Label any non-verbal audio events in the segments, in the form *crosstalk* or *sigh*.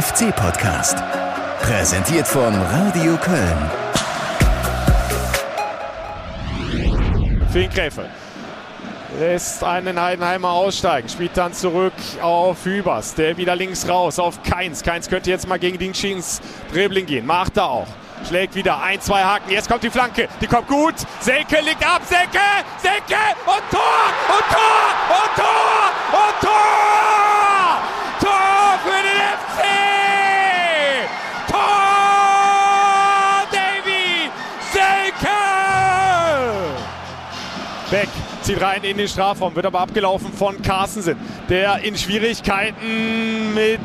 FC-Podcast. Präsentiert von Radio Köln. Finn Gräfe lässt einen Heidenheimer aussteigen, spielt dann zurück auf Hübers, der wieder links raus auf Keins. Keins könnte jetzt mal gegen Dingschins Dribbling gehen, macht er auch. Schlägt wieder ein, zwei Haken. Jetzt kommt die Flanke. Die kommt gut. Selke liegt ab. Selke! Selke! Und Tor! Und Tor! Und Tor! Und Tor! Tor zieht rein in den Strafraum, wird aber abgelaufen von Carstensen, der in Schwierigkeiten mit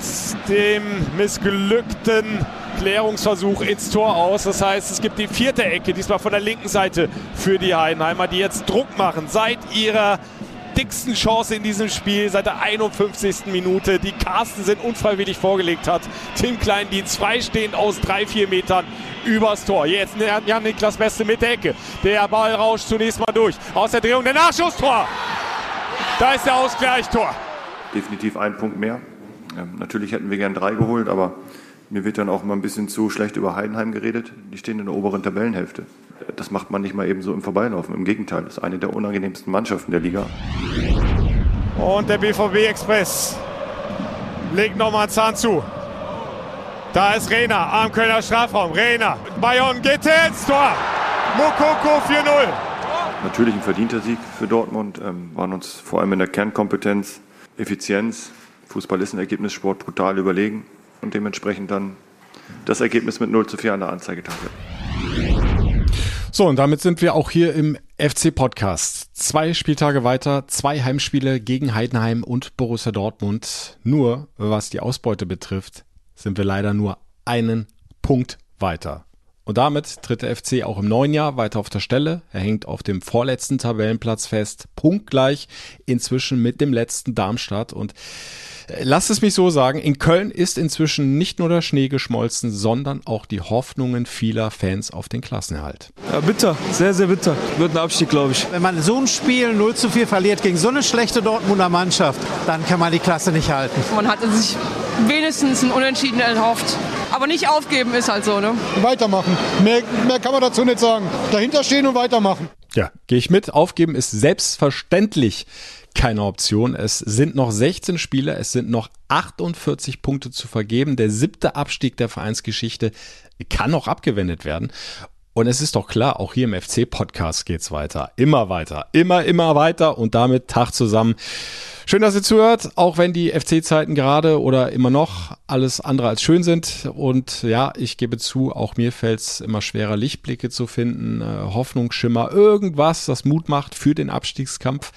dem missglückten Klärungsversuch ins Tor aus. Das heißt, es gibt die vierte Ecke, diesmal von der linken Seite für die Heidenheimer, die jetzt Druck machen seit ihrer dicksten Chance in diesem Spiel seit der 51. Minute, die Carstensen unfreiwillig vorgelegt hat. Tim Kleindienst freistehend aus drei, vier Metern übers Tor. Jetzt Jan-Niklas Beste mit der Ecke. Der Ball rauscht zunächst mal durch. Aus der Drehung der Nachschusstor. Da ist der Ausgleich Tor. Definitiv ein Punkt mehr. Ja, natürlich hätten wir gern drei geholt, aber mir wird dann auch mal ein bisschen zu schlecht über Heidenheim geredet. Die stehen in der oberen Tabellenhälfte. Das macht man nicht mal eben so im Vorbeilaufen. Im Gegenteil, das ist eine der unangenehmsten Mannschaften der Liga. Und der BVB Express legt nochmal einen Zahn zu. Da ist Rena am Kölner Strafraum. Rena, Bayern geht ins Tor. Mokoko 4-0. Natürlich ein verdienter Sieg für Dortmund. Ähm, waren uns vor allem in der Kernkompetenz, Effizienz, Fußball ist ein Ergebnissport brutal überlegen und dementsprechend dann das Ergebnis mit 0 zu 4 an der Anzeigetafel. So, und damit sind wir auch hier im FC-Podcast. Zwei Spieltage weiter, zwei Heimspiele gegen Heidenheim und Borussia Dortmund. Nur, was die Ausbeute betrifft, sind wir leider nur einen Punkt weiter. Und damit tritt der FC auch im neuen Jahr weiter auf der Stelle. Er hängt auf dem vorletzten Tabellenplatz fest, punktgleich inzwischen mit dem letzten Darmstadt. Und Lasst es mich so sagen, in Köln ist inzwischen nicht nur der Schnee geschmolzen, sondern auch die Hoffnungen vieler Fans auf den Klassenerhalt. Ja, bitter, sehr, sehr bitter. Wird ein Abstieg, glaube ich. Wenn man so ein Spiel 0 zu 4 verliert gegen so eine schlechte Dortmunder Mannschaft, dann kann man die Klasse nicht halten. Man hatte sich wenigstens ein Unentschieden erhofft. Aber nicht aufgeben ist halt so, ne? Weitermachen. Mehr, mehr kann man dazu nicht sagen. Dahinter stehen und weitermachen. Ja, gehe ich mit. Aufgeben ist selbstverständlich keine Option. Es sind noch 16 Spiele, es sind noch 48 Punkte zu vergeben. Der siebte Abstieg der Vereinsgeschichte kann noch abgewendet werden. Und es ist doch klar, auch hier im FC-Podcast geht's weiter. Immer weiter. Immer, immer weiter und damit Tag zusammen. Schön, dass ihr zuhört, auch wenn die FC-Zeiten gerade oder immer noch alles andere als schön sind. Und ja, ich gebe zu, auch mir fällt es immer schwerer, Lichtblicke zu finden, äh, Hoffnungsschimmer, irgendwas, das Mut macht für den Abstiegskampf,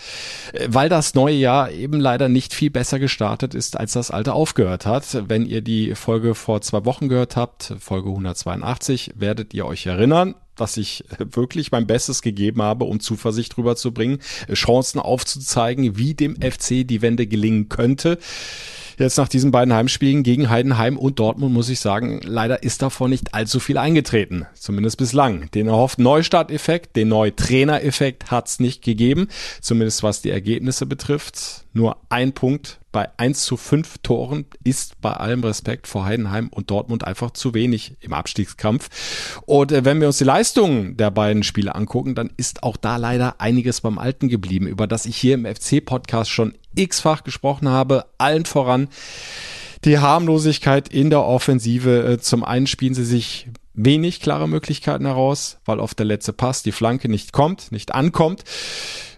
äh, weil das neue Jahr eben leider nicht viel besser gestartet ist, als das alte aufgehört hat. Wenn ihr die Folge vor zwei Wochen gehört habt, Folge 182, werdet ihr euch erinnern dass ich wirklich mein Bestes gegeben habe, um Zuversicht rüberzubringen, Chancen aufzuzeigen, wie dem FC die Wende gelingen könnte. Jetzt nach diesen beiden Heimspielen gegen Heidenheim und Dortmund muss ich sagen, leider ist davon nicht allzu viel eingetreten. Zumindest bislang. Den erhofften Neustarteffekt, den Neutrainereffekt hat es nicht gegeben. Zumindest was die Ergebnisse betrifft. Nur ein Punkt bei 1 zu 5 Toren ist bei allem Respekt vor Heidenheim und Dortmund einfach zu wenig im Abstiegskampf. Und äh, wenn wir uns die Leistungen der beiden Spiele angucken, dann ist auch da leider einiges beim Alten geblieben, über das ich hier im FC-Podcast schon x-fach gesprochen habe. Allen voran die Harmlosigkeit in der Offensive. Äh, zum einen spielen sie sich wenig klare Möglichkeiten heraus, weil oft der letzte Pass, die Flanke nicht kommt, nicht ankommt.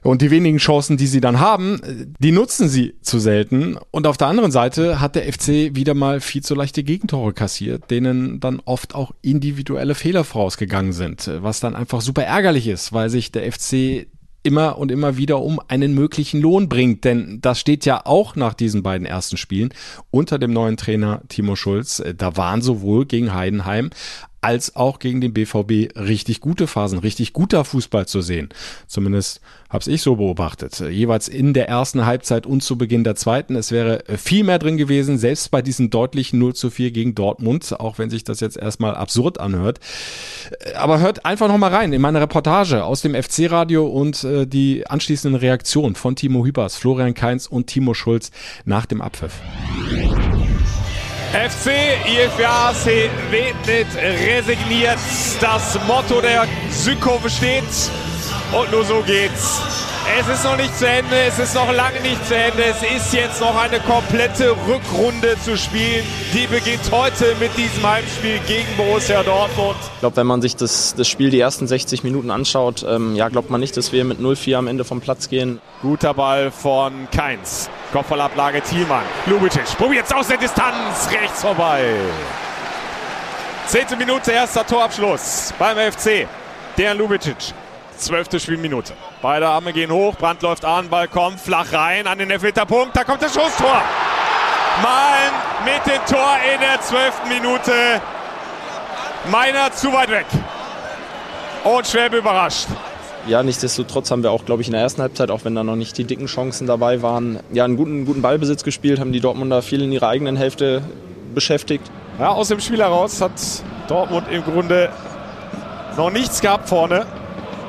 Und die wenigen Chancen, die sie dann haben, die nutzen sie zu selten. Und auf der anderen Seite hat der FC wieder mal viel zu leichte Gegentore kassiert, denen dann oft auch individuelle Fehler vorausgegangen sind, was dann einfach super ärgerlich ist, weil sich der FC immer und immer wieder um einen möglichen Lohn bringt. Denn das steht ja auch nach diesen beiden ersten Spielen unter dem neuen Trainer Timo Schulz. Da waren sowohl gegen Heidenheim als auch gegen den BVB richtig gute Phasen, richtig guter Fußball zu sehen. Zumindest habe ich so beobachtet. Jeweils in der ersten Halbzeit und zu Beginn der zweiten. Es wäre viel mehr drin gewesen, selbst bei diesem deutlichen 0 zu 4 gegen Dortmund, auch wenn sich das jetzt erstmal absurd anhört. Aber hört einfach nochmal rein in meine Reportage aus dem FC-Radio und äh, die anschließenden Reaktionen von Timo Hübers, Florian Kainz und Timo Schulz nach dem Abpfiff. FC IFA se nicht resigniert. Das Motto der Südkurve steht und nur so geht's. Es ist noch nicht zu Ende, es ist noch lange nicht zu Ende. Es ist jetzt noch eine komplette Rückrunde zu spielen. Die beginnt heute mit diesem Heimspiel gegen Borussia Dortmund. Ich glaube, wenn man sich das, das Spiel die ersten 60 Minuten anschaut, ähm, ja, glaubt man nicht, dass wir mit 0-4 am Ende vom Platz gehen. Guter Ball von Keins. Kopfballablage Thielmann. Lubicic probiert es aus der Distanz. Rechts vorbei. Zehnte Minute, erster Torabschluss beim FC. Der Lubicic. Zwölfte Spielminute. Beide Arme gehen hoch, Brand läuft an, Ball kommt flach rein an den Elfmeterpunkt. Da kommt das Schusstor. Malen mit dem Tor in der zwölften Minute. Meiner zu weit weg. Und Schwäbe überrascht. Ja, nichtsdestotrotz haben wir auch, glaube ich, in der ersten Halbzeit, auch wenn da noch nicht die dicken Chancen dabei waren, ja, einen guten, guten Ballbesitz gespielt, haben die Dortmunder viel in ihrer eigenen Hälfte beschäftigt. Ja, aus dem Spiel heraus hat Dortmund im Grunde noch nichts gehabt vorne.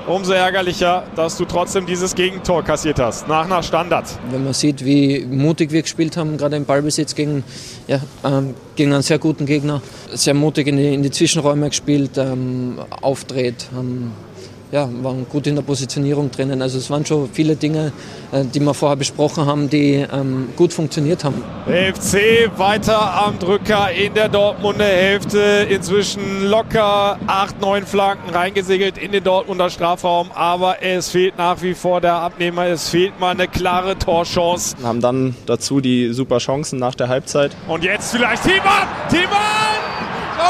Umso ärgerlicher, dass du trotzdem dieses Gegentor kassiert hast, nach nach Standard. Wenn man sieht, wie mutig wir gespielt haben, gerade im Ballbesitz gegen, ja, ähm, gegen einen sehr guten Gegner, sehr mutig in die, in die Zwischenräume gespielt, ähm, aufdreht, ähm, ja, waren gut in der Positionierung drinnen. Also es waren schon viele Dinge, äh, die wir vorher besprochen haben, die ähm, gut funktioniert haben. FC weiter am Drücker in der Dortmunder Hälfte. Inzwischen locker 8, 9 Flanken reingesegelt in den Dortmunder Strafraum. Aber es fehlt nach wie vor der Abnehmer. Es fehlt mal eine klare Torchance. Haben dann dazu die super Chancen nach der Halbzeit. Und jetzt vielleicht Thiemann! Thiemann!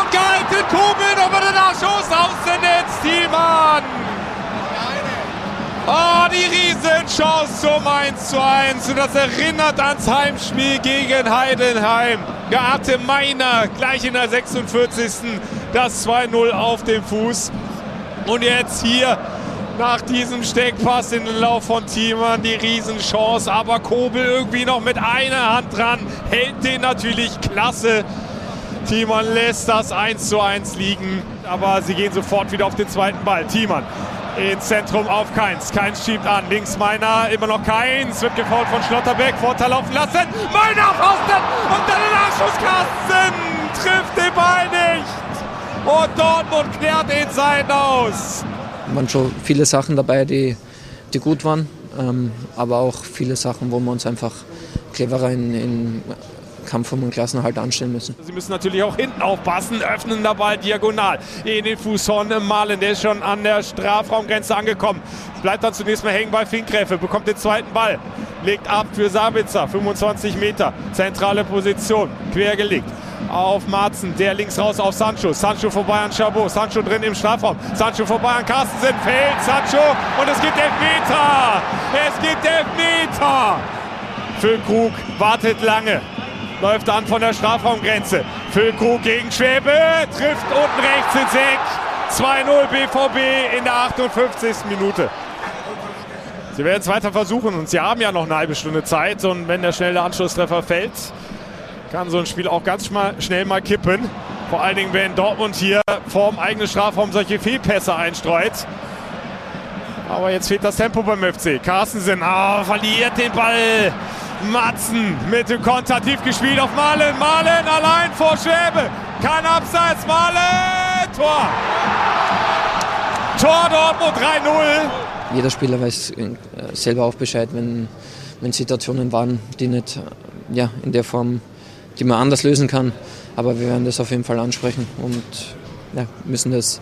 Und gehalten Kobel über den Nachschuss aus dem Netz. Thiemann! Oh, die Riesenchance zum 1 zu 1. Und das erinnert ans Heimspiel gegen Heidenheim. Da hatte Meiner gleich in der 46. das 2-0 auf dem Fuß. Und jetzt hier nach diesem Steckpass in den Lauf von Thiemann die Riesenchance. Aber Kobel irgendwie noch mit einer Hand dran. Hält den natürlich klasse. Thiemann lässt das 1 zu 1 liegen. Aber sie gehen sofort wieder auf den zweiten Ball. Thiemann ins Zentrum auf Keins. Keins schiebt an. Links Meiner, immer noch Keins. Wird gefault von Schlotterbeck. Vorteil laufen lassen. Meiner auf. Und dann der Nachschuss. Carsten trifft den Ball nicht. Und Dortmund klärt den Seiten aus. Waren schon viele Sachen dabei, die, die gut waren. Ähm, aber auch viele Sachen, wo wir uns einfach cleverer in, in Kampf um den Klassenhalt anstellen müssen. Sie müssen natürlich auch hinten aufpassen, öffnen Ball diagonal in den Fuß von Malen, der ist schon an der Strafraumgrenze angekommen. Bleibt dann zunächst mal hängen bei Finkgräfe, bekommt den zweiten Ball, legt ab für Sabitzer, 25 Meter, zentrale Position, quer gelegt auf Marzen, der links raus auf Sancho. Sancho vorbei an Chabot, Sancho drin im Strafraum. Sancho vorbei an Carstensen, fällt Sancho und es gibt Elfmeter. Es gibt Elfmeter. Füllkrug wartet lange, läuft an von der Strafraumgrenze. Füllkrug gegen Schwäbe, trifft unten rechts ins Eck. 2-0 BVB in der 58. Minute. Sie werden es weiter versuchen und sie haben ja noch eine halbe Stunde Zeit. Und wenn der schnelle Anschlusstreffer fällt, kann so ein Spiel auch ganz schnell mal kippen. Vor allen Dingen, wenn Dortmund hier vorm eigenen Strafraum solche Fehlpässe einstreut. Aber jetzt fehlt das Tempo beim FC. Carstensen oh, verliert den Ball. Matzen mit dem Konter tief gespielt auf Malen. Malen allein vor Schwäbe. Kein Abseits. Malen. Tor. Tor Dortmund 3-0. Jeder Spieler weiß äh, selber auch Bescheid, wenn, wenn Situationen waren, die nicht äh, ja, in der Form, die man anders lösen kann. Aber wir werden das auf jeden Fall ansprechen und ja, müssen das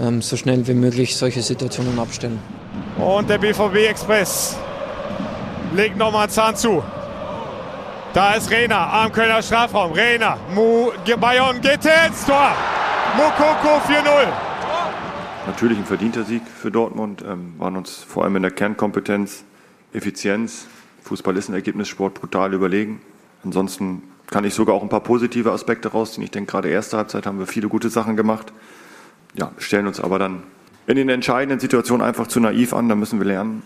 ähm, so schnell wie möglich solche Situationen abstellen. Und der BVB Express legt nochmal Zahn zu. Da ist Rena am Kölner Strafraum. Rena, Mu Bayern geht ins Tor. Mukoko 4-0. Natürlich ein verdienter Sieg für Dortmund. Ähm, waren uns vor allem in der Kernkompetenz, Effizienz, Fußball ist ein Ergebnissport brutal überlegen. Ansonsten kann ich sogar auch ein paar positive Aspekte rausziehen. Ich denke, gerade erste Halbzeit haben wir viele gute Sachen gemacht. Ja, stellen uns aber dann in den entscheidenden Situationen einfach zu naiv an. Da müssen wir lernen,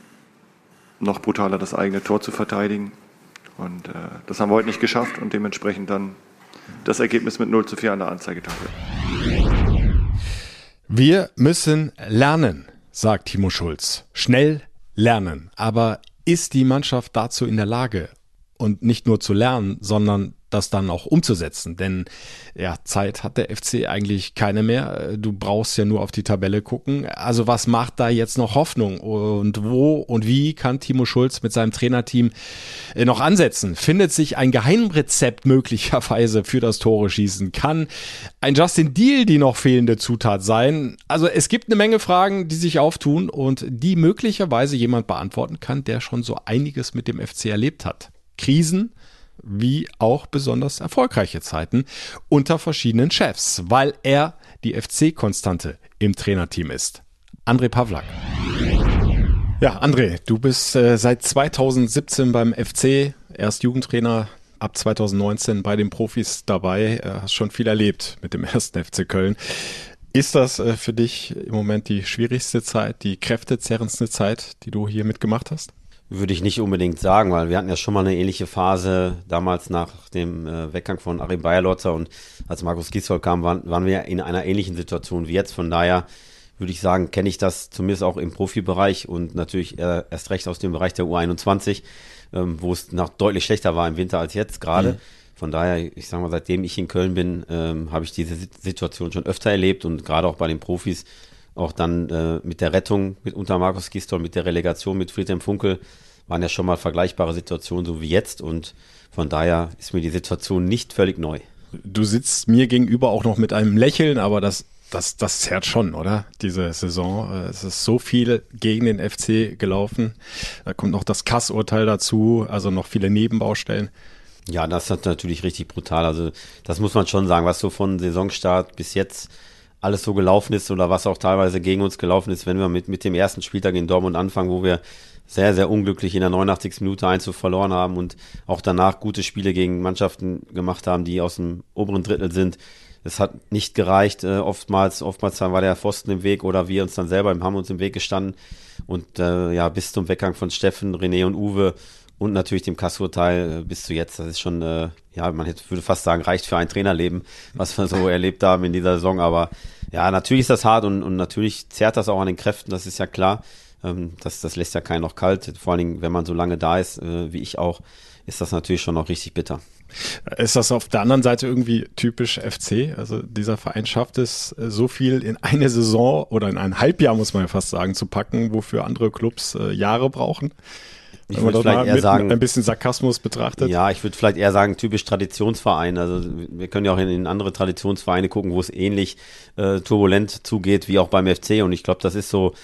noch brutaler das eigene Tor zu verteidigen. Und äh, das haben wir heute nicht geschafft und dementsprechend dann das Ergebnis mit 0 zu 4 an der Anzeigetafel. Wir müssen lernen, sagt Timo Schulz. Schnell lernen. Aber ist die Mannschaft dazu in der Lage? Und nicht nur zu lernen, sondern das dann auch umzusetzen. Denn ja, Zeit hat der FC eigentlich keine mehr. Du brauchst ja nur auf die Tabelle gucken. Also was macht da jetzt noch Hoffnung? Und wo und wie kann Timo Schulz mit seinem Trainerteam äh, noch ansetzen? Findet sich ein Geheimrezept möglicherweise für das Tore schießen? Kann ein Justin Deal die noch fehlende Zutat sein? Also es gibt eine Menge Fragen, die sich auftun und die möglicherweise jemand beantworten kann, der schon so einiges mit dem FC erlebt hat. Krisen, wie auch besonders erfolgreiche Zeiten unter verschiedenen Chefs, weil er die FC-Konstante im Trainerteam ist. André Pavlak. Ja, André, du bist äh, seit 2017 beim FC, erst Jugendtrainer, ab 2019 bei den Profis dabei, äh, hast schon viel erlebt mit dem *laughs* ersten FC Köln. Ist das äh, für dich im Moment die schwierigste Zeit, die kräftezerrendste Zeit, die du hier mitgemacht hast? Würde ich nicht unbedingt sagen, weil wir hatten ja schon mal eine ähnliche Phase damals nach dem äh, Weggang von Arim Bayerlotzer und als Markus Gisdol kam, waren, waren wir in einer ähnlichen Situation wie jetzt. Von daher würde ich sagen, kenne ich das zumindest auch im Profibereich und natürlich erst recht aus dem Bereich der U21, ähm, wo es noch deutlich schlechter war im Winter als jetzt gerade. Mhm. Von daher, ich sage mal, seitdem ich in Köln bin, ähm, habe ich diese Situation schon öfter erlebt und gerade auch bei den Profis auch dann äh, mit der Rettung mit unter Markus Gisdol, mit der Relegation mit Friedhelm Funkel waren ja schon mal vergleichbare Situationen so wie jetzt und von daher ist mir die Situation nicht völlig neu. Du sitzt mir gegenüber auch noch mit einem Lächeln, aber das das, das zerrt schon, oder? Diese Saison. Äh, es ist so viel gegen den FC gelaufen. Da kommt noch das Kassurteil dazu, also noch viele Nebenbaustellen. Ja, das ist natürlich richtig brutal. Also, das muss man schon sagen, was so von Saisonstart bis jetzt alles so gelaufen ist oder was auch teilweise gegen uns gelaufen ist, wenn wir mit, mit dem ersten Spieltag in Dortmund anfangen, wo wir sehr, sehr unglücklich in der 89. Minute 1 verloren haben und auch danach gute Spiele gegen Mannschaften gemacht haben, die aus dem oberen Drittel sind. Es hat nicht gereicht, äh, oftmals, oftmals war der Pfosten im Weg oder wir uns dann selber haben uns im Weg gestanden und äh, ja, bis zum Weggang von Steffen, René und Uwe und natürlich dem Kassurteil äh, bis zu jetzt. Das ist schon, äh, ja, man hätte, würde fast sagen, reicht für ein Trainerleben, was wir so *laughs* erlebt haben in dieser Saison. Aber ja, natürlich ist das hart und, und natürlich zerrt das auch an den Kräften, das ist ja klar. Ähm, das, das lässt ja keinen noch kalt. Vor allen Dingen, wenn man so lange da ist, äh, wie ich auch, ist das natürlich schon noch richtig bitter. Ist das auf der anderen Seite irgendwie typisch FC? Also dieser Verein schafft es, äh, so viel in eine Saison oder in ein Halbjahr, muss man ja fast sagen, zu packen, wofür andere Clubs äh, Jahre brauchen. Ich würde vielleicht eher sagen, ein bisschen Sarkasmus betrachtet. Ja, ich würde vielleicht eher sagen, typisch Traditionsverein. Also wir können ja auch in, in andere Traditionsvereine gucken, wo es ähnlich äh, turbulent zugeht wie auch beim FC. Und ich glaube, das ist so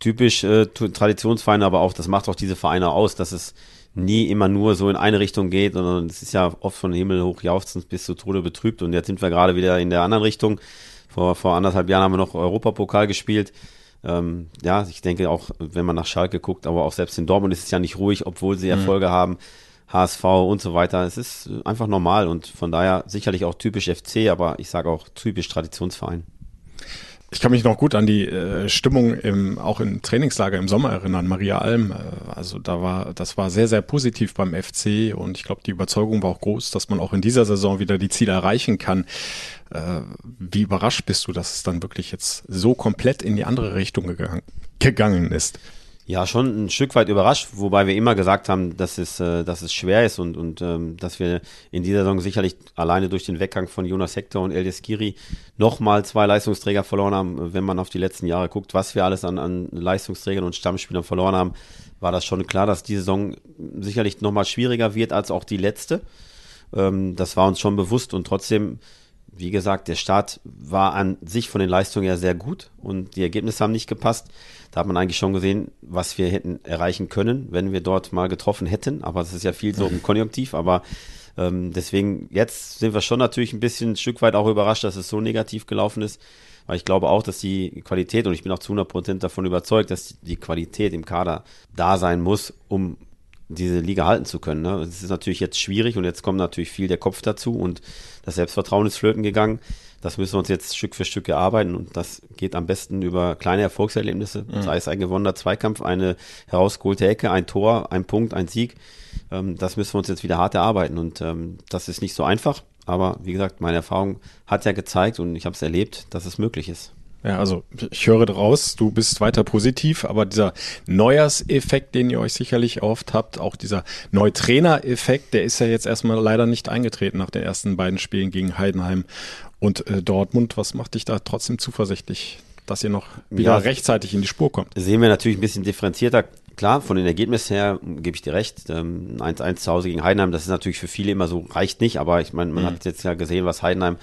typisch äh, Traditionsvereine, aber auch, das macht auch diese Vereine aus, dass es nie immer nur so in eine Richtung geht, sondern es ist ja oft von Himmel hoch jauchzend bis zu Tode betrübt. Und jetzt sind wir gerade wieder in der anderen Richtung. Vor, vor anderthalb Jahren haben wir noch Europapokal gespielt. Ähm, ja, ich denke auch, wenn man nach Schalke guckt, aber auch selbst in Dortmund ist es ja nicht ruhig, obwohl sie mhm. Erfolge mhm. haben. HSV und so weiter. Es ist einfach normal und von daher sicherlich auch typisch FC, aber ich sage auch typisch Traditionsverein. Ich kann mich noch gut an die äh, Stimmung im, auch im Trainingslager im Sommer erinnern, Maria Alm. Äh, also da war, das war sehr, sehr positiv beim FC und ich glaube, die Überzeugung war auch groß, dass man auch in dieser Saison wieder die Ziele erreichen kann. Äh, wie überrascht bist du, dass es dann wirklich jetzt so komplett in die andere Richtung gegangen, gegangen ist? Ja, schon ein Stück weit überrascht, wobei wir immer gesagt haben, dass es, äh, dass es schwer ist und, und ähm, dass wir in dieser Saison sicherlich alleine durch den Weggang von Jonas Hector und Elias Giri nochmal zwei Leistungsträger verloren haben. Wenn man auf die letzten Jahre guckt, was wir alles an, an Leistungsträgern und Stammspielern verloren haben, war das schon klar, dass die Saison sicherlich nochmal schwieriger wird als auch die letzte. Ähm, das war uns schon bewusst und trotzdem wie gesagt, der Start war an sich von den Leistungen ja sehr gut und die Ergebnisse haben nicht gepasst. Da hat man eigentlich schon gesehen, was wir hätten erreichen können, wenn wir dort mal getroffen hätten. Aber es ist ja viel so im *laughs* Konjunktiv. Aber ähm, deswegen, jetzt sind wir schon natürlich ein bisschen ein Stück weit auch überrascht, dass es so negativ gelaufen ist. Weil ich glaube auch, dass die Qualität, und ich bin auch zu 100 Prozent davon überzeugt, dass die Qualität im Kader da sein muss, um diese Liga halten zu können. Ne? Das ist natürlich jetzt schwierig und jetzt kommt natürlich viel der Kopf dazu und das Selbstvertrauen ist flöten gegangen. Das müssen wir uns jetzt Stück für Stück erarbeiten und das geht am besten über kleine Erfolgserlebnisse, mhm. sei es ein gewonnener Zweikampf, eine herausgeholte Ecke, ein Tor, ein Punkt, ein Sieg. Ähm, das müssen wir uns jetzt wieder hart erarbeiten und ähm, das ist nicht so einfach, aber wie gesagt, meine Erfahrung hat ja gezeigt und ich habe es erlebt, dass es möglich ist. Ja, also ich höre draus, du bist weiter positiv, aber dieser Neujahrseffekt, den ihr euch sicherlich oft habt, auch dieser Neutrainer-Effekt, der ist ja jetzt erstmal leider nicht eingetreten nach den ersten beiden Spielen gegen Heidenheim und äh, Dortmund. Was macht dich da trotzdem zuversichtlich, dass ihr noch wieder ja, rechtzeitig in die Spur kommt? Sehen wir natürlich ein bisschen differenzierter. Klar, von den Ergebnissen her gebe ich dir recht. 1-1 ähm, zu Hause gegen Heidenheim, das ist natürlich für viele immer so, reicht nicht, aber ich meine, man mhm. hat jetzt ja gesehen, was Heidenheim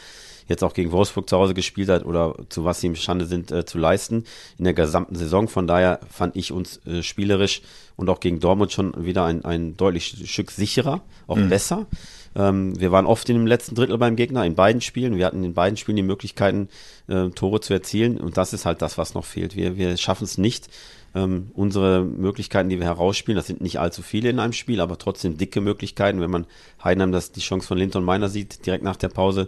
jetzt auch gegen Wolfsburg zu Hause gespielt hat oder zu was sie imstande sind äh, zu leisten in der gesamten Saison. Von daher fand ich uns äh, spielerisch und auch gegen Dortmund schon wieder ein, ein deutlich Stück sicherer, auch mhm. besser. Ähm, wir waren oft in dem letzten Drittel beim Gegner, in beiden Spielen. Wir hatten in beiden Spielen die Möglichkeiten, äh, Tore zu erzielen und das ist halt das, was noch fehlt. Wir, wir schaffen es nicht, ähm, unsere Möglichkeiten, die wir herausspielen, das sind nicht allzu viele in einem Spiel, aber trotzdem dicke Möglichkeiten. Wenn man Heidenheim das die Chance von Linton Meiner sieht, direkt nach der Pause,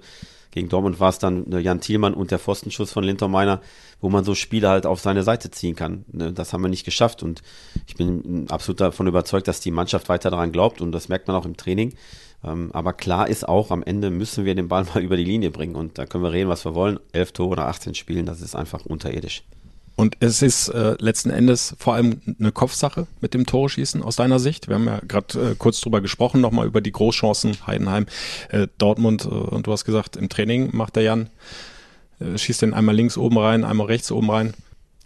gegen Dortmund war es dann äh, Jan Thielmann und der Pfostenschuss von Linton Meiner, wo man so Spiele halt auf seine Seite ziehen kann. Ne, das haben wir nicht geschafft und ich bin absolut davon überzeugt, dass die Mannschaft weiter daran glaubt und das merkt man auch im Training. Ähm, aber klar ist auch, am Ende müssen wir den Ball *laughs* mal über die Linie bringen und da können wir reden, was wir wollen. Elf Tore oder 18 Spielen, das ist einfach unterirdisch. Und es ist äh, letzten Endes vor allem eine Kopfsache mit dem Toreschießen aus deiner Sicht. Wir haben ja gerade äh, kurz drüber gesprochen, nochmal über die Großchancen Heidenheim, äh, Dortmund. Äh, und du hast gesagt, im Training macht der Jan, äh, schießt den einmal links oben rein, einmal rechts oben rein.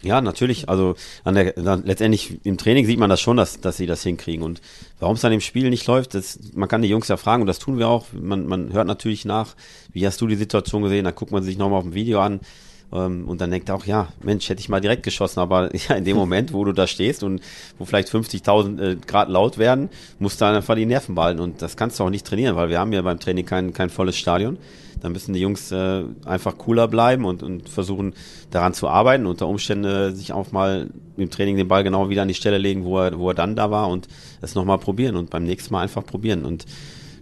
Ja, natürlich. Also an der, dann, letztendlich im Training sieht man das schon, dass, dass sie das hinkriegen. Und warum es dann im Spiel nicht läuft, das, man kann die Jungs ja fragen und das tun wir auch. Man, man hört natürlich nach, wie hast du die Situation gesehen, da guckt man sich nochmal auf dem Video an und dann denkt er auch, ja, Mensch, hätte ich mal direkt geschossen, aber *laughs* ja, in dem Moment, wo du da stehst und wo vielleicht 50.000 äh, Grad laut werden, musst du einfach die Nerven behalten und das kannst du auch nicht trainieren, weil wir haben ja beim Training kein, kein volles Stadion. Da müssen die Jungs äh, einfach cooler bleiben und, und versuchen daran zu arbeiten, unter Umständen äh, sich auch mal im Training den Ball genau wieder an die Stelle legen, wo er, wo er dann da war und es nochmal probieren und beim nächsten Mal einfach probieren und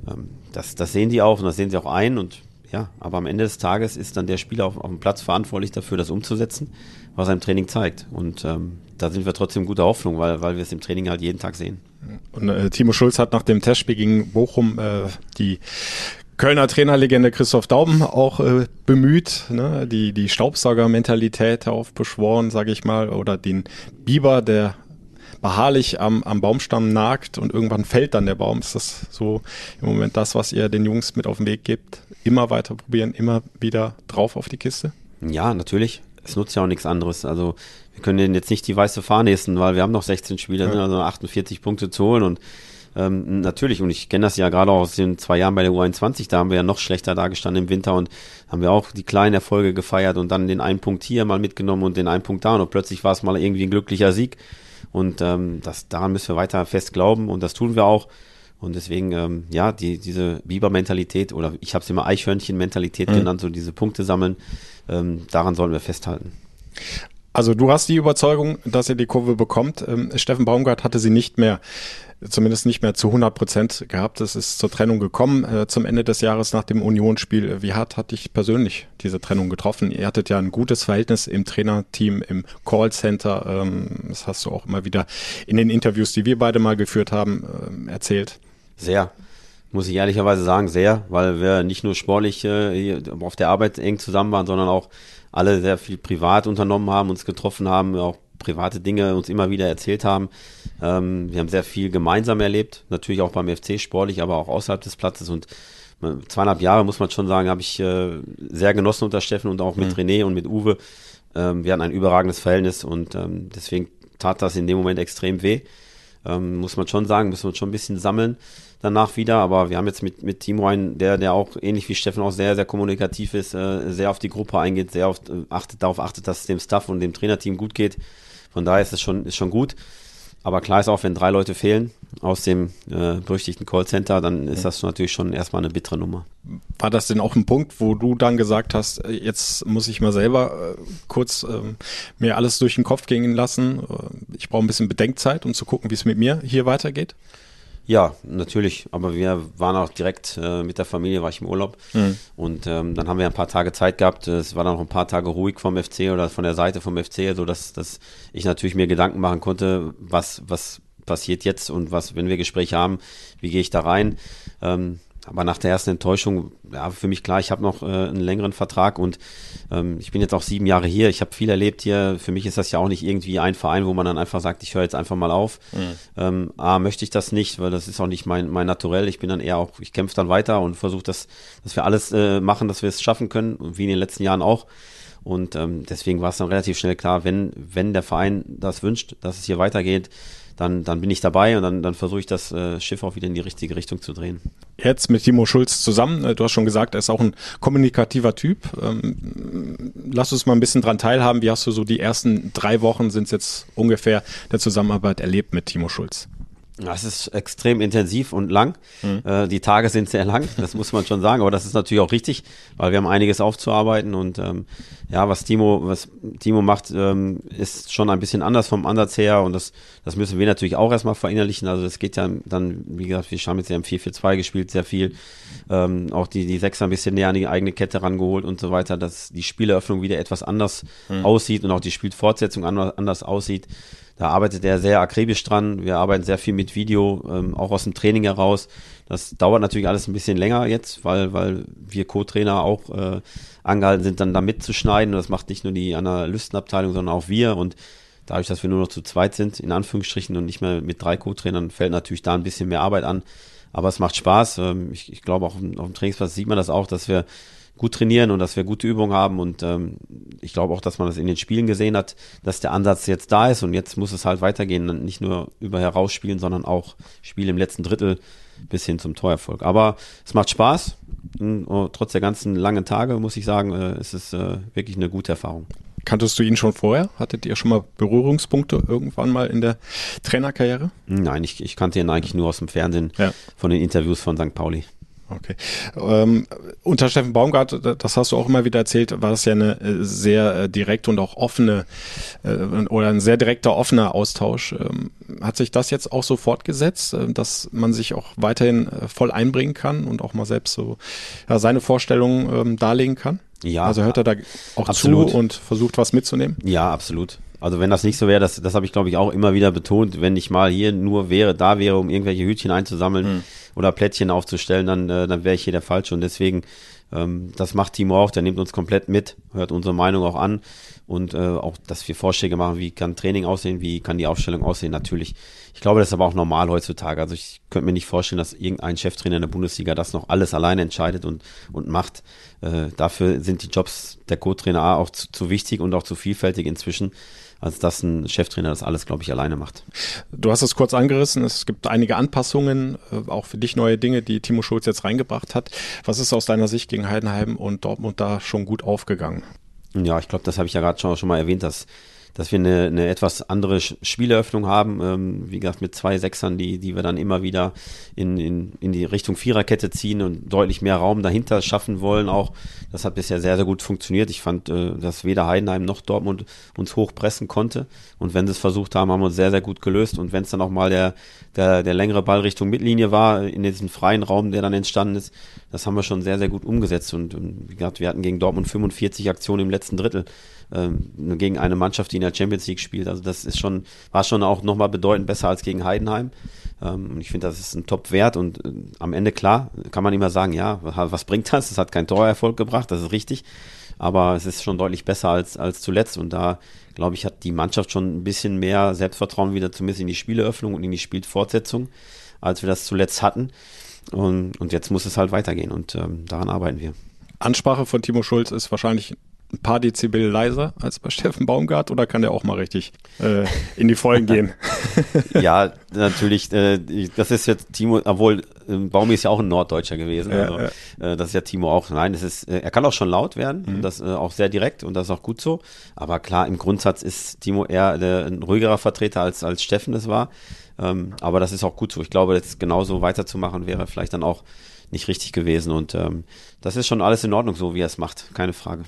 ähm, das, das sehen die auch und das sehen sie auch ein und ja, aber am Ende des Tages ist dann der Spieler auf, auf dem Platz verantwortlich dafür, das umzusetzen, was er im Training zeigt. Und ähm, da sind wir trotzdem guter Hoffnung, weil, weil wir es im Training halt jeden Tag sehen. Und äh, Timo Schulz hat nach dem Testspiel gegen Bochum äh, die Kölner Trainerlegende Christoph Dauben auch äh, bemüht, ne? die, die Staubsauger-Mentalität aufbeschworen, sage ich mal, oder den Biber, der beharrlich am, am Baumstamm nagt und irgendwann fällt dann der Baum. Ist das so im Moment das, was ihr den Jungs mit auf den Weg gebt? Immer weiter probieren, immer wieder drauf auf die Kiste? Ja, natürlich. Es nutzt ja auch nichts anderes. Also wir können denen jetzt nicht die weiße Fahne essen, weil wir haben noch 16 Spieler, ja. also 48 Punkte zu holen und ähm, natürlich, und ich kenne das ja gerade auch aus den zwei Jahren bei der U21, da haben wir ja noch schlechter dargestanden im Winter und haben wir auch die kleinen Erfolge gefeiert und dann den einen Punkt hier mal mitgenommen und den einen Punkt da und plötzlich war es mal irgendwie ein glücklicher Sieg. Und ähm, das, daran müssen wir weiter fest glauben und das tun wir auch. Und deswegen, ähm, ja, die, diese Biber-Mentalität oder ich habe es immer Eichhörnchen-Mentalität mhm. genannt, so diese Punkte sammeln, ähm, daran sollen wir festhalten. Also du hast die Überzeugung, dass ihr die Kurve bekommt. Ähm, Steffen Baumgart hatte sie nicht mehr zumindest nicht mehr zu 100 Prozent gehabt. Es ist zur Trennung gekommen äh, zum Ende des Jahres nach dem Unionsspiel. Wie hart hat dich persönlich diese Trennung getroffen? Ihr hattet ja ein gutes Verhältnis im Trainerteam, im Callcenter. Ähm, das hast du auch immer wieder in den Interviews, die wir beide mal geführt haben, äh, erzählt. Sehr muss ich ehrlicherweise sagen, sehr, weil wir nicht nur sportlich äh, auf der Arbeit eng zusammen waren, sondern auch alle sehr viel privat unternommen haben, uns getroffen haben, auch private Dinge uns immer wieder erzählt haben. Ähm, wir haben sehr viel gemeinsam erlebt, natürlich auch beim FC sportlich, aber auch außerhalb des Platzes und äh, zweieinhalb Jahre, muss man schon sagen, habe ich äh, sehr genossen unter Steffen und auch mit mhm. René und mit Uwe. Ähm, wir hatten ein überragendes Verhältnis und ähm, deswegen tat das in dem Moment extrem weh. Ähm, muss man schon sagen, müssen wir uns schon ein bisschen sammeln danach wieder, aber wir haben jetzt mit, mit Timo einen, der, der auch ähnlich wie Steffen auch sehr, sehr kommunikativ ist, äh, sehr auf die Gruppe eingeht, sehr auf, äh, achtet, darauf achtet, dass es dem Staff und dem Trainerteam gut geht. Von daher ist es schon, ist schon gut. Aber klar ist auch, wenn drei Leute fehlen aus dem äh, berüchtigten Callcenter, dann ist das natürlich schon erstmal eine bittere Nummer. War das denn auch ein Punkt, wo du dann gesagt hast, äh, jetzt muss ich mal selber äh, kurz äh, mir alles durch den Kopf gehen lassen? Ich brauche ein bisschen Bedenkzeit, um zu gucken, wie es mit mir hier weitergeht? Ja, natürlich. Aber wir waren auch direkt äh, mit der Familie, war ich im Urlaub. Mhm. Und ähm, dann haben wir ein paar Tage Zeit gehabt. Es war dann noch ein paar Tage ruhig vom FC oder von der Seite vom FC, so dass, dass ich natürlich mir Gedanken machen konnte, was, was passiert jetzt und was, wenn wir Gespräche haben, wie gehe ich da rein? Ähm, aber nach der ersten Enttäuschung, ja, für mich klar, ich habe noch äh, einen längeren Vertrag und ähm, ich bin jetzt auch sieben Jahre hier. Ich habe viel erlebt hier. Für mich ist das ja auch nicht irgendwie ein Verein, wo man dann einfach sagt, ich höre jetzt einfach mal auf. Mhm. Ähm, A, möchte ich das nicht, weil das ist auch nicht mein, mein Naturell. Ich bin dann eher auch, ich kämpfe dann weiter und versuche, das, dass wir alles äh, machen, dass wir es schaffen können, wie in den letzten Jahren auch. Und ähm, deswegen war es dann relativ schnell klar, wenn, wenn der Verein das wünscht, dass es hier weitergeht, dann, dann bin ich dabei und dann, dann versuche ich das äh, Schiff auch wieder in die richtige Richtung zu drehen. Jetzt mit Timo Schulz zusammen, äh, du hast schon gesagt, er ist auch ein kommunikativer Typ. Ähm, lass uns mal ein bisschen dran teilhaben. Wie hast du so die ersten drei Wochen, sind es jetzt ungefähr, der Zusammenarbeit erlebt mit Timo Schulz? Das ist extrem intensiv und lang. Mhm. Äh, die Tage sind sehr lang, das muss man schon sagen, aber das ist natürlich auch richtig, weil wir haben einiges aufzuarbeiten und ähm, ja, was Timo, was Timo macht, ähm, ist schon ein bisschen anders vom Ansatz her und das, das müssen wir natürlich auch erstmal verinnerlichen. Also das geht ja dann, wie gesagt, wir haben jetzt ja im 4-4-2 gespielt, sehr viel. Ähm, auch die, die Sechser ein bisschen näher an die eigene Kette rangeholt und so weiter, dass die Spieleröffnung wieder etwas anders mhm. aussieht und auch die Spielfortsetzung anders aussieht. Da arbeitet er sehr akribisch dran. Wir arbeiten sehr viel mit Video, ähm, auch aus dem Training heraus. Das dauert natürlich alles ein bisschen länger jetzt, weil, weil wir Co-Trainer auch äh, angehalten sind, dann da mitzuschneiden. Und das macht nicht nur die Analystenabteilung, sondern auch wir. Und dadurch, dass wir nur noch zu zweit sind, in Anführungsstrichen, und nicht mehr mit drei Co-Trainern, fällt natürlich da ein bisschen mehr Arbeit an. Aber es macht Spaß. Ähm, ich, ich glaube, auch auf dem Trainingsplatz sieht man das auch, dass wir gut trainieren und dass wir gute Übungen haben. Und ähm, ich glaube auch, dass man das in den Spielen gesehen hat, dass der Ansatz jetzt da ist und jetzt muss es halt weitergehen. Nicht nur über herausspielen, sondern auch Spiele im letzten Drittel bis hin zum Torerfolg. Aber es macht Spaß. Und, oh, trotz der ganzen langen Tage, muss ich sagen, äh, ist es äh, wirklich eine gute Erfahrung. Kanntest du ihn schon vorher? Hattet ihr schon mal Berührungspunkte irgendwann mal in der Trainerkarriere? Nein, ich, ich kannte ihn eigentlich nur aus dem Fernsehen ja. von den Interviews von St. Pauli. Okay. Ähm, unter Steffen Baumgart, das hast du auch immer wieder erzählt, war das ja eine äh, sehr äh, direkte und auch offene äh, oder ein sehr direkter, offener Austausch. Ähm, hat sich das jetzt auch so fortgesetzt, äh, dass man sich auch weiterhin voll einbringen kann und auch mal selbst so ja, seine Vorstellungen ähm, darlegen kann? Ja. Also hört er da auch absolut. zu und versucht was mitzunehmen? Ja, absolut. Also wenn das nicht so wäre, das, das habe ich glaube ich auch immer wieder betont, wenn ich mal hier nur wäre, da wäre, um irgendwelche Hütchen einzusammeln, mhm oder Plättchen aufzustellen, dann, äh, dann wäre ich hier der Falsche. Und deswegen, ähm, das macht Timo auch, der nimmt uns komplett mit, hört unsere Meinung auch an und äh, auch, dass wir Vorschläge machen, wie kann Training aussehen, wie kann die Aufstellung aussehen, natürlich. Ich glaube, das ist aber auch normal heutzutage. Also ich könnte mir nicht vorstellen, dass irgendein Cheftrainer in der Bundesliga das noch alles alleine entscheidet und, und macht. Äh, dafür sind die Jobs der Co-Trainer auch zu, zu wichtig und auch zu vielfältig inzwischen als dass ein Cheftrainer das alles, glaube ich, alleine macht. Du hast es kurz angerissen. Es gibt einige Anpassungen, äh, auch für dich neue Dinge, die Timo Schulz jetzt reingebracht hat. Was ist aus deiner Sicht gegen Heidenheim und Dortmund da schon gut aufgegangen? Ja, ich glaube, das habe ich ja gerade schon, schon mal erwähnt, dass dass wir eine, eine etwas andere Spieleröffnung haben, ähm, wie gesagt, mit zwei Sechsern, die, die wir dann immer wieder in, in, in die Richtung Viererkette ziehen und deutlich mehr Raum dahinter schaffen wollen auch. Das hat bisher sehr, sehr gut funktioniert. Ich fand, äh, dass weder Heidenheim noch Dortmund uns hochpressen konnte. Und wenn sie es versucht haben, haben wir uns sehr, sehr gut gelöst. Und wenn es dann auch mal der, der, der längere Ball Richtung Mittellinie war, in diesem freien Raum, der dann entstanden ist, das haben wir schon sehr, sehr gut umgesetzt. Und, und wie gesagt, wir hatten gegen Dortmund 45 Aktionen im letzten Drittel ähm, gegen eine Mannschaft, die in der Champions League spielt. Also das ist schon, war schon auch nochmal bedeutend besser als gegen Heidenheim. Ähm, ich finde, das ist ein Top-Wert und äh, am Ende klar kann man immer sagen, ja, was bringt das? Es hat keinen Torerfolg gebracht, das ist richtig. Aber es ist schon deutlich besser als, als zuletzt und da glaube ich, hat die Mannschaft schon ein bisschen mehr Selbstvertrauen wieder zumindest in die Spieleöffnung und in die Spielfortsetzung, als wir das zuletzt hatten. Und, und jetzt muss es halt weitergehen und ähm, daran arbeiten wir. Ansprache von Timo Schulz ist wahrscheinlich ein paar Dezibel leiser als bei *laughs* Steffen Baumgart oder kann der auch mal richtig äh, in die Vollen gehen? *laughs* *laughs* ja, natürlich. Äh, das ist jetzt Timo, obwohl äh, Baumi ist ja auch ein Norddeutscher gewesen. Ja, also, ja. Äh, das ist ja Timo auch. Nein, das ist, äh, er kann auch schon laut werden, mhm. das äh, auch sehr direkt und das ist auch gut so. Aber klar, im Grundsatz ist Timo eher ein ruhigerer Vertreter als als Steffen es war. Ähm, aber das ist auch gut so. Ich glaube, jetzt genauso weiterzumachen wäre vielleicht dann auch nicht richtig gewesen und ähm, das ist schon alles in Ordnung so, wie er es macht, keine Frage.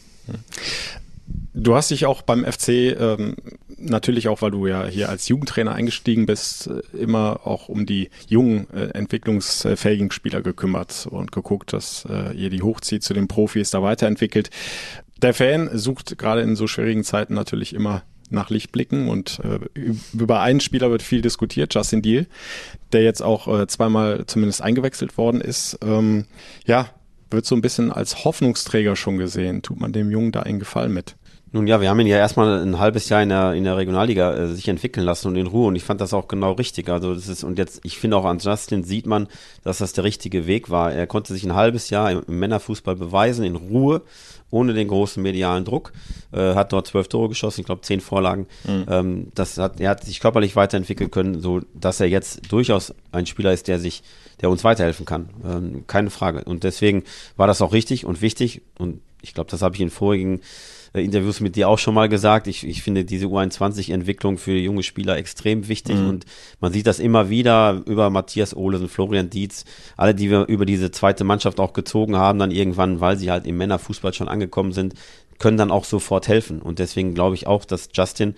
Du hast dich auch beim FC ähm, natürlich auch, weil du ja hier als Jugendtrainer eingestiegen bist, äh, immer auch um die jungen, äh, entwicklungsfähigen Spieler gekümmert und geguckt, dass äh, ihr die hochzieht zu den Profis, da weiterentwickelt. Der Fan sucht gerade in so schwierigen Zeiten natürlich immer nach Licht blicken und äh, über einen Spieler wird viel diskutiert, Justin Deal, der jetzt auch äh, zweimal zumindest eingewechselt worden ist. Ähm, ja, wird so ein bisschen als Hoffnungsträger schon gesehen. Tut man dem Jungen da einen Gefallen mit? Nun ja, wir haben ihn ja erstmal ein halbes Jahr in der, in der Regionalliga äh, sich entwickeln lassen und in Ruhe und ich fand das auch genau richtig. Also das ist, und jetzt, ich finde auch an Justin sieht man, dass das der richtige Weg war. Er konnte sich ein halbes Jahr im, im Männerfußball beweisen, in Ruhe, ohne den großen medialen Druck, äh, hat dort zwölf Tore geschossen, ich glaube zehn Vorlagen. Mhm. Ähm, das hat, er hat sich körperlich weiterentwickeln können, so dass er jetzt durchaus ein Spieler ist, der sich, der uns weiterhelfen kann. Ähm, keine Frage. Und deswegen war das auch richtig und wichtig und ich glaube, das habe ich in vorigen äh, Interviews mit dir auch schon mal gesagt. Ich, ich finde diese U21-Entwicklung für junge Spieler extrem wichtig mhm. und man sieht das immer wieder über Matthias Ohlesen, Florian Dietz, alle, die wir über diese zweite Mannschaft auch gezogen haben, dann irgendwann, weil sie halt im Männerfußball schon angekommen sind, können dann auch sofort helfen. Und deswegen glaube ich auch, dass Justin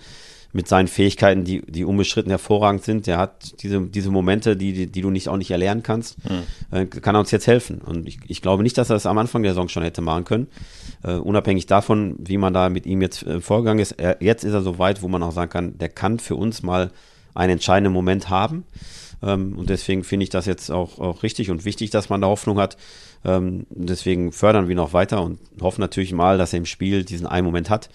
mit seinen Fähigkeiten, die, die unbeschritten hervorragend sind. Der hat diese, diese Momente, die, die, die du nicht auch nicht erlernen kannst, mhm. kann er uns jetzt helfen. Und ich, ich glaube nicht, dass er das am Anfang der Saison schon hätte machen können. Uh, unabhängig davon, wie man da mit ihm jetzt äh, vorgegangen ist. Er, jetzt ist er so weit, wo man auch sagen kann, der kann für uns mal einen entscheidenden Moment haben. Ähm, und deswegen finde ich das jetzt auch, auch richtig und wichtig, dass man da Hoffnung hat. Ähm, deswegen fördern wir noch weiter und hoffen natürlich mal, dass er im Spiel diesen einen Moment hat,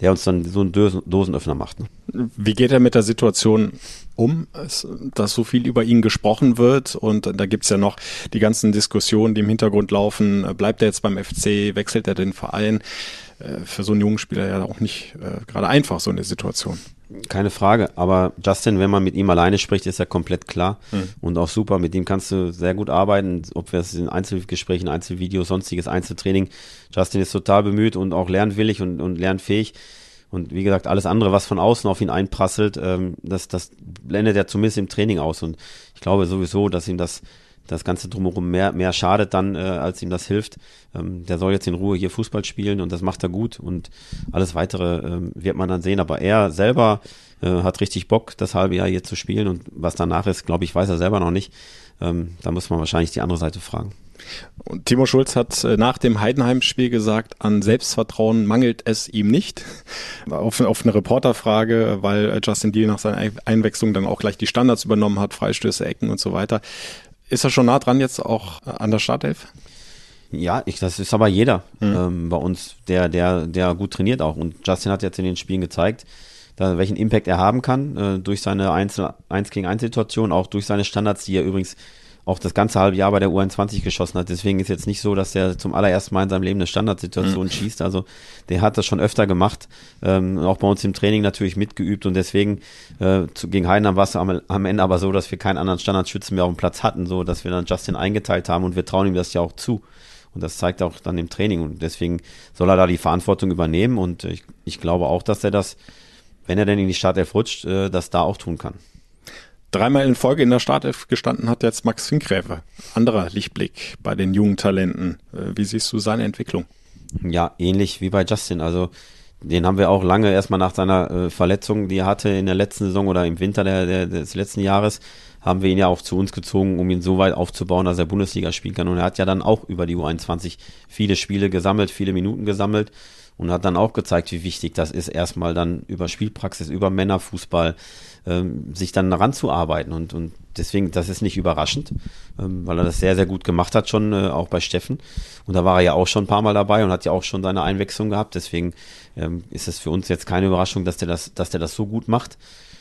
der uns dann so einen Dosenöffner macht. Ne? Wie geht er mit der Situation um, dass so viel über ihn gesprochen wird? Und da gibt es ja noch die ganzen Diskussionen, die im Hintergrund laufen. Bleibt er jetzt beim FC? Wechselt er den Verein? Äh, für so einen jungen Spieler ja auch nicht äh, gerade einfach, so eine Situation. Keine Frage, aber Justin, wenn man mit ihm alleine spricht, ist er komplett klar hm. und auch super. Mit ihm kannst du sehr gut arbeiten, ob wir es in Einzelgesprächen, Einzelvideos, sonstiges Einzeltraining. Justin ist total bemüht und auch lernwillig und, und lernfähig. Und wie gesagt, alles andere, was von außen auf ihn einprasselt, ähm, das, das blendet er zumindest im Training aus. Und ich glaube sowieso, dass ihm das das Ganze drumherum mehr, mehr schadet dann, äh, als ihm das hilft. Ähm, der soll jetzt in Ruhe hier Fußball spielen und das macht er gut und alles weitere äh, wird man dann sehen. Aber er selber äh, hat richtig Bock, das halbe Jahr hier zu spielen und was danach ist, glaube ich, weiß er selber noch nicht. Ähm, da muss man wahrscheinlich die andere Seite fragen. Und Timo Schulz hat äh, nach dem Heidenheim-Spiel gesagt, an Selbstvertrauen mangelt es ihm nicht. Auf, auf eine Reporterfrage, weil Justin Deal nach seiner Einwechslung dann auch gleich die Standards übernommen hat, Freistöße, Ecken und so weiter. Ist er schon nah dran jetzt auch an der Startelf? Ja, ich, das ist aber jeder mhm. ähm, bei uns, der, der, der gut trainiert auch. Und Justin hat jetzt in den Spielen gezeigt, da, welchen Impact er haben kann, äh, durch seine 1, 1 gegen 1 Situation, auch durch seine Standards, die er übrigens auch das ganze halbe Jahr bei der U21 geschossen hat. Deswegen ist jetzt nicht so, dass er zum allerersten Mal in seinem Leben eine Standardsituation mhm. schießt. Also der hat das schon öfter gemacht, ähm, auch bei uns im Training natürlich mitgeübt und deswegen äh, zu, gegen Heidenheim war es am, am, Ende aber so, dass wir keinen anderen Standardschützen mehr auf dem Platz hatten, so dass wir dann Justin eingeteilt haben und wir trauen ihm das ja auch zu. Und das zeigt auch dann im Training und deswegen soll er da die Verantwortung übernehmen und ich, ich glaube auch, dass er das, wenn er denn in die Startelf rutscht, äh, das da auch tun kann. Dreimal in Folge in der Startelf gestanden hat jetzt Max Finkgräfe. Anderer Lichtblick bei den jungen Talenten. Äh, wie siehst du seine Entwicklung? Ja, ähnlich wie bei Justin. Also den haben wir auch lange erstmal nach seiner äh, Verletzung, die er hatte in der letzten Saison oder im Winter der, der, des letzten Jahres, haben wir ihn ja auch zu uns gezogen, um ihn so weit aufzubauen, dass er Bundesliga spielen kann. Und er hat ja dann auch über die U21 viele Spiele gesammelt, viele Minuten gesammelt und hat dann auch gezeigt, wie wichtig das ist, erstmal dann über Spielpraxis, über Männerfußball, ähm, sich dann ranzuarbeiten. Und, und deswegen, das ist nicht überraschend, ähm, weil er das sehr, sehr gut gemacht hat, schon äh, auch bei Steffen. Und da war er ja auch schon ein paar Mal dabei und hat ja auch schon seine Einwechslung gehabt. Deswegen ähm, ist es für uns jetzt keine Überraschung, dass der das, dass der das so gut macht.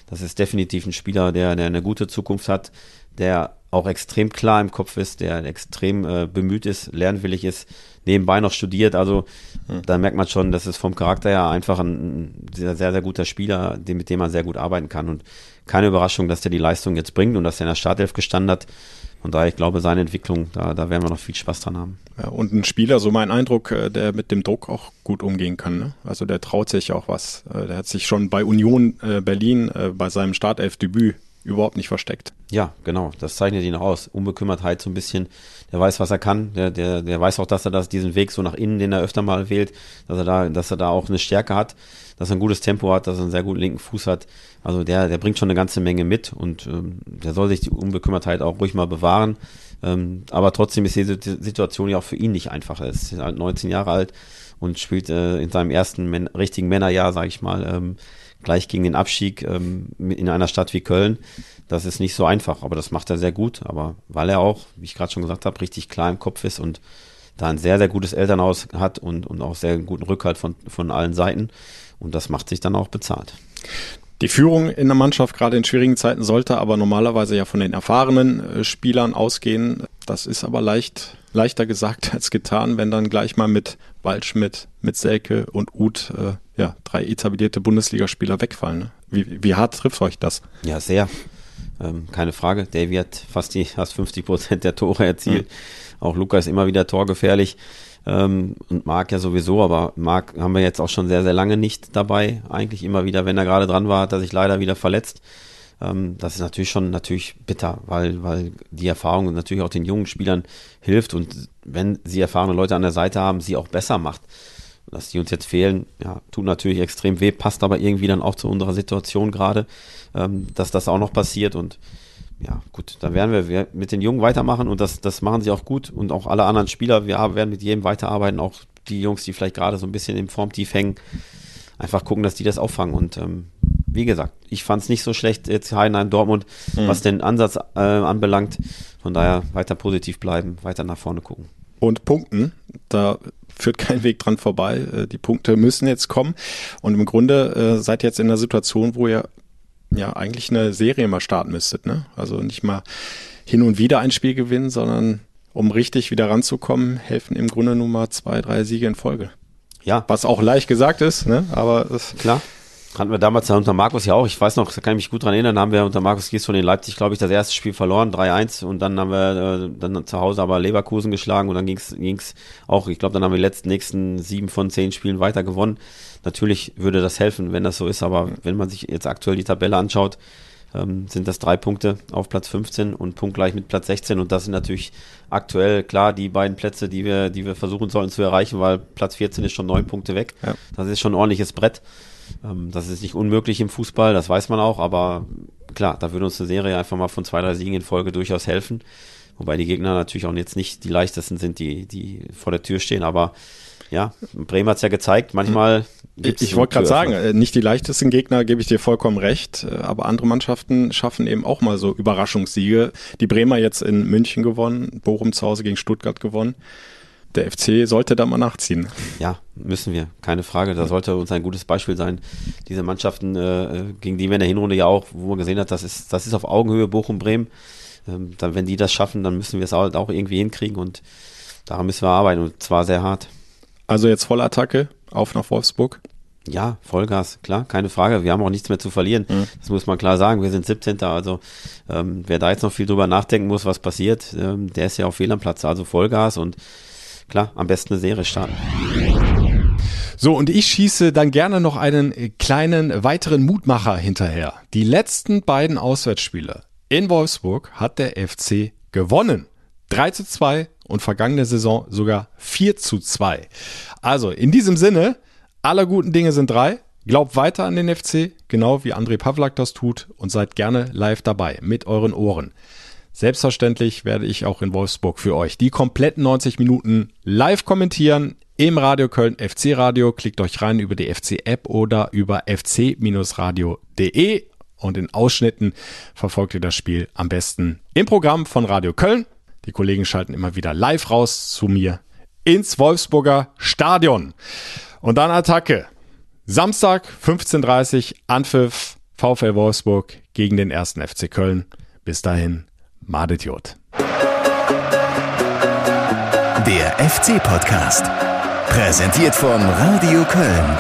Das ist definitiv ein Spieler, der, der eine gute Zukunft hat, der auch extrem klar im Kopf ist, der extrem äh, bemüht ist, lernwillig ist, nebenbei noch studiert. Also mhm. da merkt man schon, dass es vom Charakter her einfach ein, sehr, sehr, sehr guter Spieler, den, mit dem man sehr gut arbeiten kann. Und keine Überraschung, dass der die Leistung jetzt bringt und dass er in der Startelf gestanden hat. Und daher, ich glaube, seine Entwicklung, da, da werden wir noch viel Spaß dran haben. Ja, und ein Spieler, so mein Eindruck, äh, der mit dem Druck auch gut umgehen kann. Ne? Also der traut sich auch was. Äh, der hat sich schon bei Union äh, Berlin bei seinem Startelf-Debüt überhaupt nicht versteckt. Ja, genau. Das zeichnet ihn aus. Unbekümmertheit so ein bisschen. Der weiß, was er kann. Der, der, der weiß auch, dass er das, diesen Weg so nach innen, den er öfter mal wählt, dass er da, dass er da auch eine Stärke hat, dass er ein gutes Tempo hat, dass er einen sehr guten linken Fuß hat. Also der, der bringt schon eine ganze Menge mit und ähm, der soll sich die Unbekümmertheit auch ruhig mal bewahren. Ähm, aber trotzdem ist die Situation ja auch für ihn nicht einfach. Er ist halt 19 Jahre alt und spielt äh, in seinem ersten Män richtigen Männerjahr, sage ich mal. Ähm, gleich gegen den Abstieg ähm, in einer Stadt wie Köln. Das ist nicht so einfach, aber das macht er sehr gut. Aber weil er auch, wie ich gerade schon gesagt habe, richtig klar im Kopf ist und da ein sehr, sehr gutes Elternhaus hat und, und auch sehr guten Rückhalt von, von allen Seiten. Und das macht sich dann auch bezahlt. Die Führung in der Mannschaft gerade in schwierigen Zeiten sollte aber normalerweise ja von den erfahrenen äh, Spielern ausgehen. Das ist aber leicht, leichter gesagt *laughs* als getan, wenn dann gleich mal mit Waldschmidt, mit Selke und Uth äh, ja, drei etablierte Bundesligaspieler wegfallen. Ne? Wie, wie hart trifft euch das? Ja, sehr. Ähm, keine Frage. Davy hat fast die fast 50 Prozent der Tore erzielt. Mhm. Auch Luca ist immer wieder torgefährlich. Ähm, und Marc ja sowieso, aber Marc haben wir jetzt auch schon sehr, sehr lange nicht dabei. Eigentlich immer wieder, wenn er gerade dran war, hat er sich leider wieder verletzt. Ähm, das ist natürlich schon natürlich bitter, weil, weil die Erfahrung natürlich auch den jungen Spielern hilft und wenn sie erfahrene Leute an der Seite haben, sie auch besser macht. Dass die uns jetzt fehlen, ja, tut natürlich extrem weh, passt aber irgendwie dann auch zu unserer Situation gerade, ähm, dass das auch noch passiert und ja, gut, dann werden wir mit den Jungen weitermachen und das, das machen sie auch gut und auch alle anderen Spieler, wir werden mit jedem weiterarbeiten, auch die Jungs, die vielleicht gerade so ein bisschen im Formtief hängen, einfach gucken, dass die das auffangen und ähm, wie gesagt, ich fand es nicht so schlecht jetzt Heidenheim Dortmund, mhm. was den Ansatz äh, anbelangt. Von daher weiter positiv bleiben, weiter nach vorne gucken. Und punkten, da führt kein Weg dran vorbei. Äh, die Punkte müssen jetzt kommen. Und im Grunde äh, seid ihr jetzt in der Situation, wo ihr ja eigentlich eine Serie mal starten müsstet. Ne? Also nicht mal hin und wieder ein Spiel gewinnen, sondern um richtig wieder ranzukommen, helfen im Grunde nur mal zwei, drei Siege in Folge. Ja. Was auch leicht gesagt ist, ne? aber klar. Hatten wir damals unter Markus ja auch. Ich weiß noch, da kann ich mich gut dran erinnern, haben wir unter Markus Gies von in Leipzig, glaube ich, das erste Spiel verloren, 3-1 und dann haben wir äh, dann zu Hause aber Leverkusen geschlagen und dann ging's ging's auch, ich glaube, dann haben wir die letzten nächsten sieben von zehn Spielen weiter gewonnen. Natürlich würde das helfen, wenn das so ist, aber wenn man sich jetzt aktuell die Tabelle anschaut, ähm, sind das drei Punkte auf Platz 15 und punktgleich mit Platz 16 und das sind natürlich aktuell klar die beiden Plätze, die wir, die wir versuchen sollen zu erreichen, weil Platz 14 ist schon neun Punkte weg. Ja. Das ist schon ein ordentliches Brett. Ähm, das ist nicht unmöglich im Fußball, das weiß man auch, aber klar, da würde uns eine Serie einfach mal von zwei, drei Siegen in Folge durchaus helfen. Wobei die Gegner natürlich auch jetzt nicht die leichtesten sind, die, die vor der Tür stehen, aber ja, Bremen hat es ja gezeigt, manchmal. Ich, ich wollte gerade sagen, äh, nicht die leichtesten Gegner, gebe ich dir vollkommen recht, äh, aber andere Mannschaften schaffen eben auch mal so Überraschungssiege. Die Bremer jetzt in München gewonnen, Bochum zu Hause gegen Stuttgart gewonnen der FC sollte da mal nachziehen. Ja, müssen wir, keine Frage. Da sollte uns ein gutes Beispiel sein. Diese Mannschaften, äh, gegen die wir in der Hinrunde ja auch, wo man gesehen hat, das ist, das ist auf Augenhöhe Bochum-Bremen. Ähm, dann, wenn die das schaffen, dann müssen wir es halt auch irgendwie hinkriegen und daran müssen wir arbeiten und zwar sehr hart. Also jetzt Vollattacke auf nach Wolfsburg. Ja, Vollgas, klar, keine Frage. Wir haben auch nichts mehr zu verlieren. Mhm. Das muss man klar sagen. Wir sind 17. Also ähm, wer da jetzt noch viel drüber nachdenken muss, was passiert, ähm, der ist ja auf Fehl am Platz. Also Vollgas und klar, am besten eine Serie starten. So, und ich schieße dann gerne noch einen kleinen weiteren Mutmacher hinterher. Die letzten beiden Auswärtsspiele in Wolfsburg hat der FC gewonnen. 3 zu 2 und vergangene Saison sogar 4 zu 2. Also in diesem Sinne, aller guten Dinge sind drei. Glaubt weiter an den FC, genau wie André Pavlak das tut und seid gerne live dabei mit euren Ohren. Selbstverständlich werde ich auch in Wolfsburg für euch die kompletten 90 Minuten live kommentieren im Radio Köln FC Radio. Klickt euch rein über die FC App oder über fc-radio.de und in Ausschnitten verfolgt ihr das Spiel am besten im Programm von Radio Köln. Die Kollegen schalten immer wieder live raus zu mir ins Wolfsburger Stadion. Und dann Attacke. Samstag 15.30 Uhr Anpfiff VfL Wolfsburg gegen den ersten FC Köln. Bis dahin Madet Jod. Der FC-Podcast. Präsentiert von Radio Köln.